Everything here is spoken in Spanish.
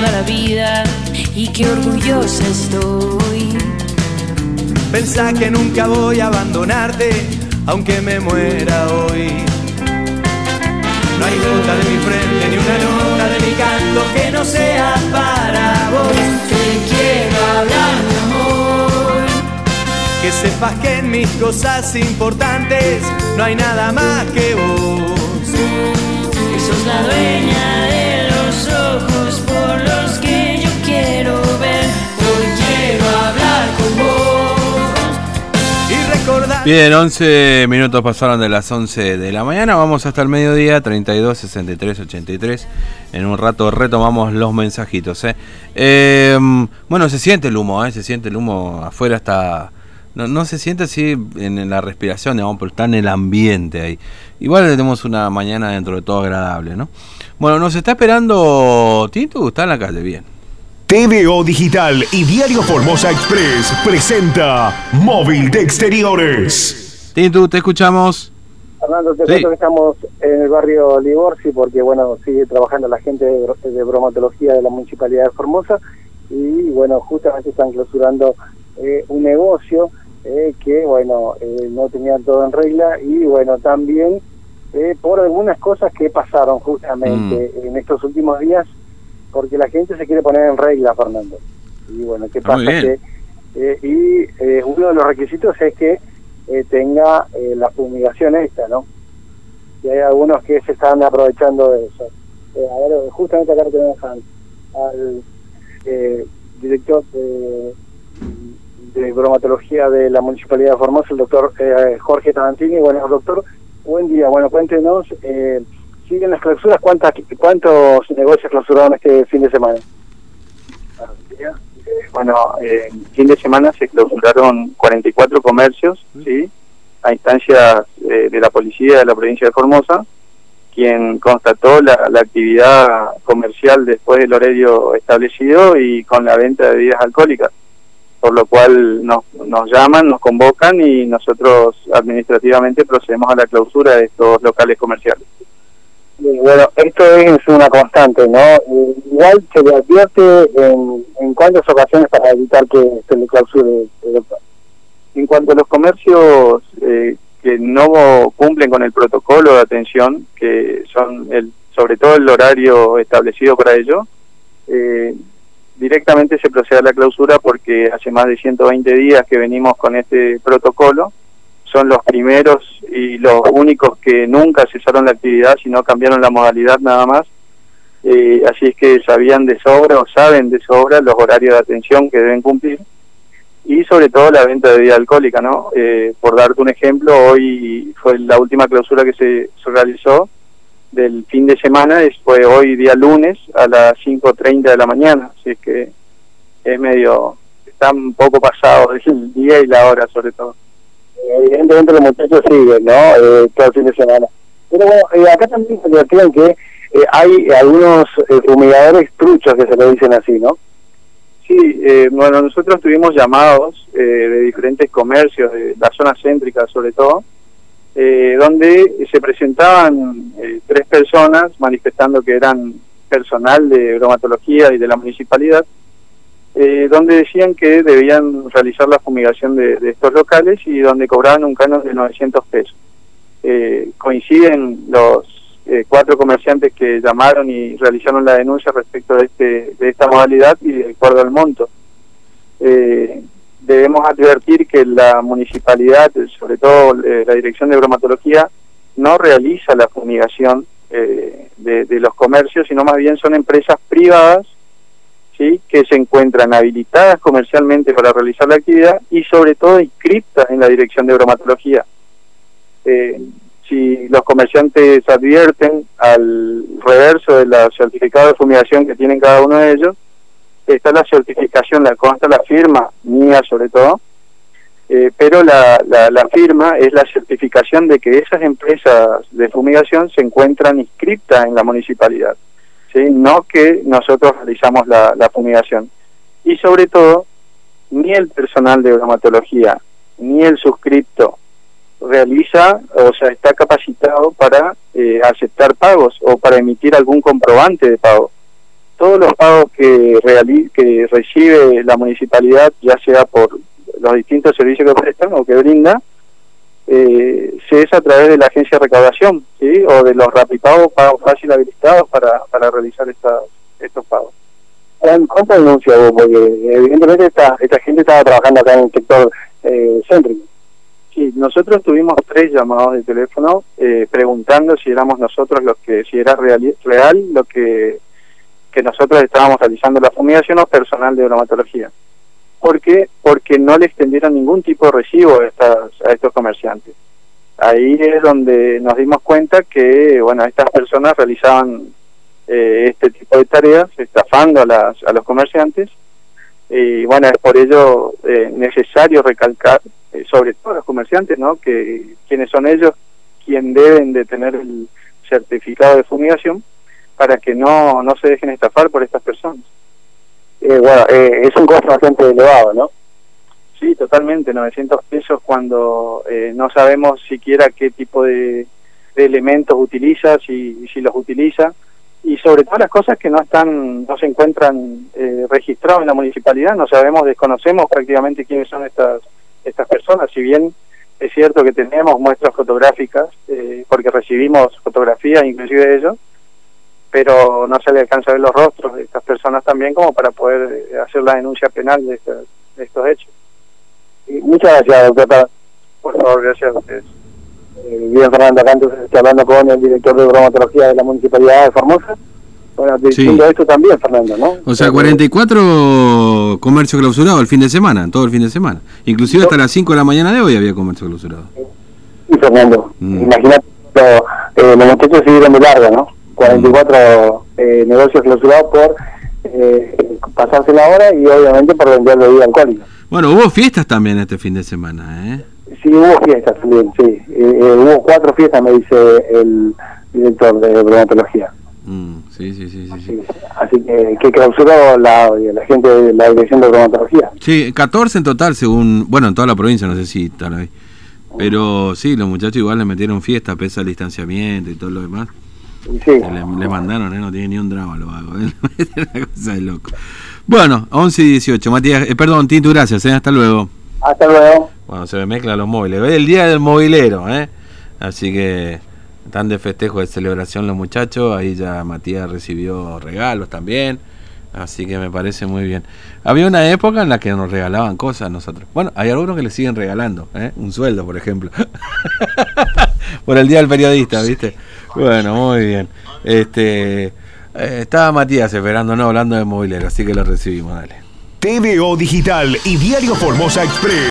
toda la vida y qué orgullosa estoy. Pensá que nunca voy a abandonarte, aunque me muera hoy. No hay gota de mi frente ni una nota de mi canto que no sea para vos. Te quiero hablar, mi amor. Que sepas que en mis cosas importantes no hay nada más que vos. Que sos la dueña Bien, 11 minutos pasaron de las 11 de la mañana. Vamos hasta el mediodía, 32, 63, 83. En un rato retomamos los mensajitos. ¿eh? Eh, bueno, se siente el humo, ¿eh? se siente el humo. Afuera está. No, no se siente así en, en la respiración, digamos, pero está en el ambiente ahí. Igual tenemos una mañana dentro de todo agradable, ¿no? Bueno, nos está esperando Tito, está en la calle, bien. TVO Digital y Diario Formosa Express presenta Móvil de Exteriores. Tito, te escuchamos. Fernando, te Sí. cuento que estamos en el barrio Liborsi porque, bueno, sigue trabajando la gente de, de bromatología de la Municipalidad de Formosa y, bueno, justamente están clausurando eh, un negocio eh, que, bueno, eh, no tenían todo en regla y, bueno, también eh, por algunas cosas que pasaron justamente en estos últimos días porque la gente se quiere poner en regla, Fernando. Y, bueno, ¿qué Ah, pasa? Que, eh, y eh, uno de los requisitos es que eh, tenga eh, la fumigación esta, ¿no? Y hay algunos que se están aprovechando de eso. A ver, justamente acá tenemos al, al, eh, director de, de bromatología de la Municipalidad de Formosa, el doctor eh, Jorge Tarantini. Bueno, doctor, buen día. Bueno, cuéntenos, eh, ¿siguen las clausuras? ¿Cuántas, ¿Cuántos negocios clausuraron este fin de semana? Bueno, eh, fin de semana se clausuraron 44 comercios, ¿sí? A instancias eh, de la policía de la provincia de Formosa, quien constató la, la actividad comercial después del horario establecido y con la venta de bebidas alcohólicas. Por lo cual nos, nos llaman, nos convocan y nosotros administrativamente procedemos a la clausura de estos locales comerciales. Y bueno, esto es una constante, ¿no? Igual se le advierte en, en cuántas ocasiones para evitar que se le clausure, eh, doctor. En cuanto a los comercios eh, que no cumplen con el protocolo de atención, que son el, sobre todo el horario establecido para ello, eh, directamente se procede a la clausura porque hace más de 120 días que venimos con este protocolo. Son los primeros y los únicos que nunca cesaron la actividad, sino cambiaron la modalidad nada más. Eh, así es que sabían de sobra o saben de sobra los horarios de atención que deben cumplir y sobre todo la venta de bebida alcohólica, ¿no? Eh, por darte un ejemplo, hoy fue la última clausura que se, se realizó del fin de semana, fue hoy día lunes a las 5.30 de la mañana, así que es medio, está un poco pasado el día y la hora sobre todo. Evidentemente los muchachos siguen, ¿no? Eh, todo el fin de semana. Pero bueno, eh, acá también se advierten que eh, hay algunos eh, fumigadores truchos que se le dicen así, ¿no? Sí, eh, bueno, nosotros tuvimos llamados eh, de diferentes comercios, de la zona céntrica sobre todo, eh, donde se presentaban eh, tres personas manifestando que eran personal de bromatología y de la municipalidad, eh, donde decían que debían realizar la fumigación de, estos locales y donde cobraban un canon de 900 pesos. Eh, coinciden los eh, cuatro comerciantes que llamaron y realizaron la denuncia respecto de, este, de esta modalidad y de acuerdo al monto. Eh, debemos advertir que la municipalidad, sobre todo eh, la Dirección de Bromatología, no realiza la fumigación eh, de, los comercios, sino más bien son empresas privadas ¿sí? que se encuentran habilitadas comercialmente para realizar la actividad y sobre todo inscriptas en la Dirección de Bromatología. Eh, si los comerciantes advierten al reverso del certificado de fumigación que tienen cada uno de ellos, está la certificación, la consta la firma mía sobre todo, eh, pero la, la, la firma es la certificación de que esas empresas de fumigación se encuentran inscritas en la municipalidad, ¿sí? no que nosotros realizamos la, la fumigación. Y sobre todo, ni el personal de bromatología, ni el suscripto realiza, o sea, está capacitado para eh, aceptar pagos o para emitir algún comprobante de pago. Todos los pagos que, reali que recibe la municipalidad, ya sea por los distintos servicios que prestan o que brinda, eh, se es a través de la agencia de recaudación, ¿sí? O de los rapipagos, pagos fácil habilitados para, para realizar estas, estos pagos. ¿Cuánto denuncia vos? Porque evidentemente esta, esta gente estaba trabajando acá en el sector eh, céntrico. Sí, nosotros tuvimos tres llamados de teléfono eh, preguntando si éramos nosotros los que, si era real, real lo que, que nosotros estábamos realizando la fumigación o personal de bromatología. ¿Por qué? Porque no le extendieron ningún tipo de recibo a, estas, a estos comerciantes. Ahí es donde nos dimos cuenta que, bueno, estas personas realizaban eh, este tipo de tareas, estafando a, las, a los comerciantes. Y bueno, es por ello eh, necesario recalcar, eh, sobre todo a los comerciantes, ¿no? Que quienes son ellos, quien deben de tener el certificado de fumigación para que no, no se dejen estafar por estas personas. Eh, bueno, eh, es un costo bastante elevado, ¿no? Sí, totalmente, 900 pesos cuando eh, no sabemos siquiera qué tipo de, de elementos utiliza, si, si los utiliza, y sobre todo las cosas que no están, no se encuentran eh, registrados en la municipalidad, no sabemos, desconocemos prácticamente quiénes son estas, estas personas, si bien es cierto que tenemos muestras fotográficas, eh, porque recibimos fotografías inclusive de ellos, pero no se le alcanza a ver los rostros de estas personas también como para poder eh, hacer la denuncia penal de, estos, de estos hechos. Y muchas gracias, doctora. Por favor, gracias a ustedes. Eh, bien, Fernando, acá entonces estoy hablando con el director de bromatología de la Municipalidad de Formosa. Bueno, diciendo esto también, Fernando, ¿no? O sea, 44 comercio clausurado el fin de semana, todo el fin de semana. Inclusive hasta las 5 de la mañana de hoy había comercio clausurado. Sí, Fernando. Mm. Imagínate, eh, los muchachos siguieron de largo, ¿no? 44 eh, negocios clausurados por eh, pasarse la hora y obviamente por vender bebida alcohólica. Bueno, hubo fiestas también este fin de semana, ¿eh? Sí, hubo fiestas también, sí. Eh, eh, hubo cuatro fiestas, me dice el director de bromatología. Mm, sí, sí, sí, sí, sí. Sí, Así que, que clausuró la, la gente de la dirección de bromatología. Sí, 14 en total, según. Bueno, en toda la provincia, no sé si están ahí. Pero sí, los muchachos igual le metieron fiesta, pese al distanciamiento y todo lo demás. Sí, Le, le mandaron, ¿eh? no tiene ni un drama, lo hago. ¿eh? Una cosa de loco. Bueno, 11 y 18. Matías, eh, perdón, Tito, gracias, ¿eh? hasta luego. hasta luego. Bueno, se me mezclan los móviles. Es el día del movilero, ¿eh? Así que están de festejo, de celebración los muchachos. Ahí ya Matías recibió regalos también. Así que me parece muy bien. Había una época en la que nos regalaban cosas a nosotros. Bueno, hay algunos que le siguen regalando, ¿eh? Un sueldo, por ejemplo. por el Día del Periodista, ¿viste? Bueno, muy bien. Este, eh, estaba Matías esperándonos hablando de movilero, así que lo recibimos, dale. TVO Digital y Diario Formosa Express.